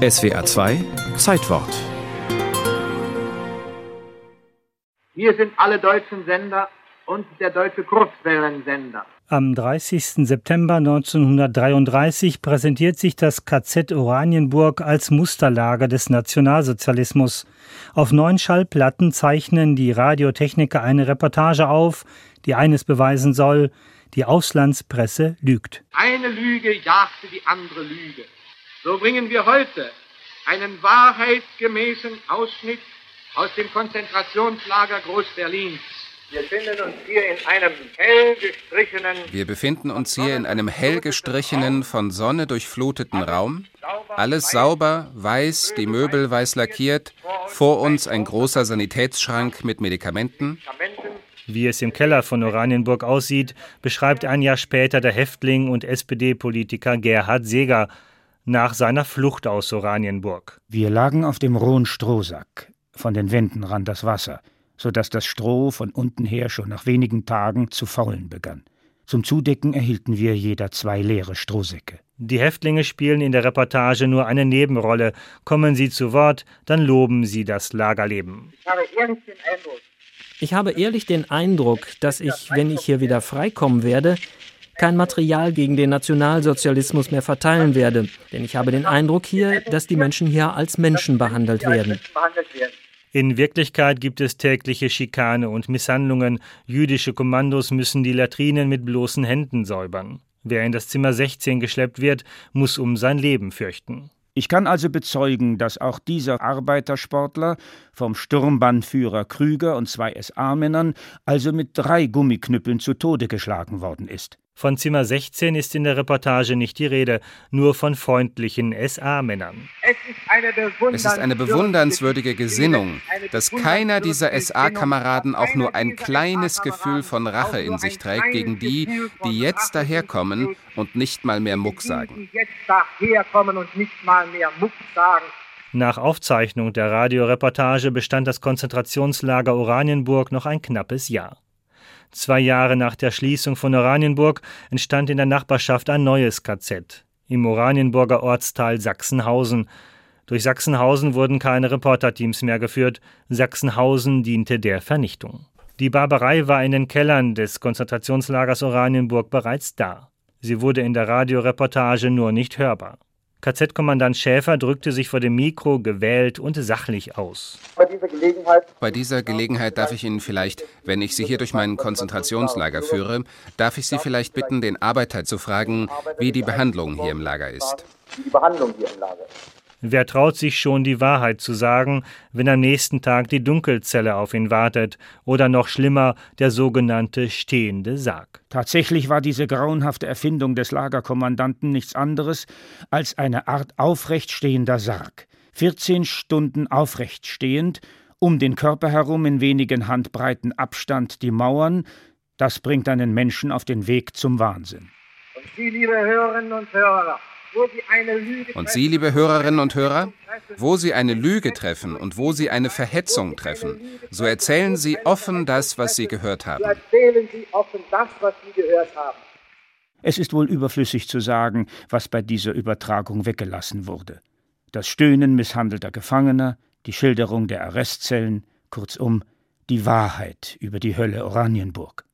SWA 2 Zeitwort. Hier sind alle deutschen Sender und der deutsche Kurzwellensender. Am 30. September 1933 präsentiert sich das KZ Oranienburg als Musterlager des Nationalsozialismus. Auf neun Schallplatten zeichnen die Radiotechniker eine Reportage auf, die eines beweisen soll, die Auslandspresse lügt. Eine Lüge jagte die andere Lüge. So bringen wir heute einen wahrheitsgemäßen Ausschnitt aus dem Konzentrationslager Groß-Berlins. Wir befinden uns hier in einem hell gestrichenen Wir befinden uns hier in einem hell gestrichenen, von Sonne durchfluteten Raum. Alles sauber, weiß, die Möbel weiß lackiert, vor uns ein großer Sanitätsschrank mit Medikamenten. Wie es im Keller von Oranienburg aussieht, beschreibt ein Jahr später der Häftling und SPD-Politiker Gerhard Seeger nach seiner Flucht aus Oranienburg. Wir lagen auf dem rohen Strohsack. Von den Wänden rann das Wasser, so dass das Stroh von unten her schon nach wenigen Tagen zu faulen begann. Zum Zudecken erhielten wir jeder zwei leere Strohsäcke. Die Häftlinge spielen in der Reportage nur eine Nebenrolle. Kommen sie zu Wort, dann loben sie das Lagerleben. Ich habe ehrlich den Eindruck, Ich habe ehrlich den Eindruck, dass ich, wenn ich hier wieder freikommen werde, kein Material gegen den Nationalsozialismus mehr verteilen werde. Denn ich habe den Eindruck hier, dass die Menschen hier als Menschen behandelt werden. behandelt werden. In Wirklichkeit gibt es tägliche Schikane und Misshandlungen. Jüdische Kommandos müssen die Latrinen mit bloßen Händen säubern. Wer in das Zimmer 16 geschleppt wird, muss um sein Leben fürchten. Ich kann also bezeugen, dass auch dieser Arbeitersportler vom Sturmbannführer Krüger und zwei SA-Männern also mit drei Gummiknüppeln zu Tode geschlagen worden ist. Von Zimmer 16 ist in der Reportage nicht die Rede, nur von freundlichen SA-Männern. Es ist eine Es ist eine bewundernswürdige Gesinnung, dass keiner dieser SA-Kameraden auch nur ein kleines Gefühl von Rache in sich trägt gegen die, die jetzt daherkommen und nicht mal mehr Muck sagen. Nach Aufzeichnung der Radioreportage bestand das Konzentrationslager Oranienburg noch ein knappes Jahr. Zwei Jahre nach der Schließung von Oranienburg entstand in der Nachbarschaft ein neues KZ im Oranienburger Ortsteil Sachsenhausen. Durch Sachsenhausen wurden keine Reporterteams mehr geführt. Sachsenhausen diente der Vernichtung. Die Barbarei war in den Kellern des Konzentrationslagers Oranienburg bereits da. Sie wurde in der Radioreportage nur nicht hörbar. KZ-Kommandant Schäfer drückte sich vor dem Mikro gewählt und sachlich aus. Bei dieser Gelegenheit Bei dieser Gelegenheit darf ich Ihnen vielleicht, wenn ich Sie hier durch mein Konzentrationslager führe, darf ich Sie vielleicht bitten, den Arbeiter zu fragen, wie die Behandlung hier im Lager ist. wie die Behandlung hier im Lager ist. Wer traut sich schon, die Wahrheit zu sagen, wenn am nächsten Tag die Dunkelzelle auf ihn wartet oder noch schlimmer der sogenannte stehende Sarg? Tatsächlich war diese grauenhafte Erfindung des Lagerkommandanten nichts anderes als eine Art aufrechtstehender Sarg. 14 Stunden aufrecht stehend, um den Körper herum in wenigen Handbreiten Abstand die Mauern, das bringt einen Menschen auf den Weg zum Wahnsinn. Und Sie, liebe Hörerinnen und Hörer, Und Sie, liebe Hörerinnen und Hörer, wo Sie eine Lüge treffen und wo Sie eine Verhetzung treffen, so erzählen Sie offen das, was Sie gehört haben. erzählen Sie offen das, was Sie gehört haben. Es ist wohl überflüssig zu sagen, was bei dieser Übertragung weggelassen wurde. Das Stöhnen misshandelter Gefangener, die Schilderung der Arrestzellen, kurzum die Wahrheit über die Hölle Oranienburg.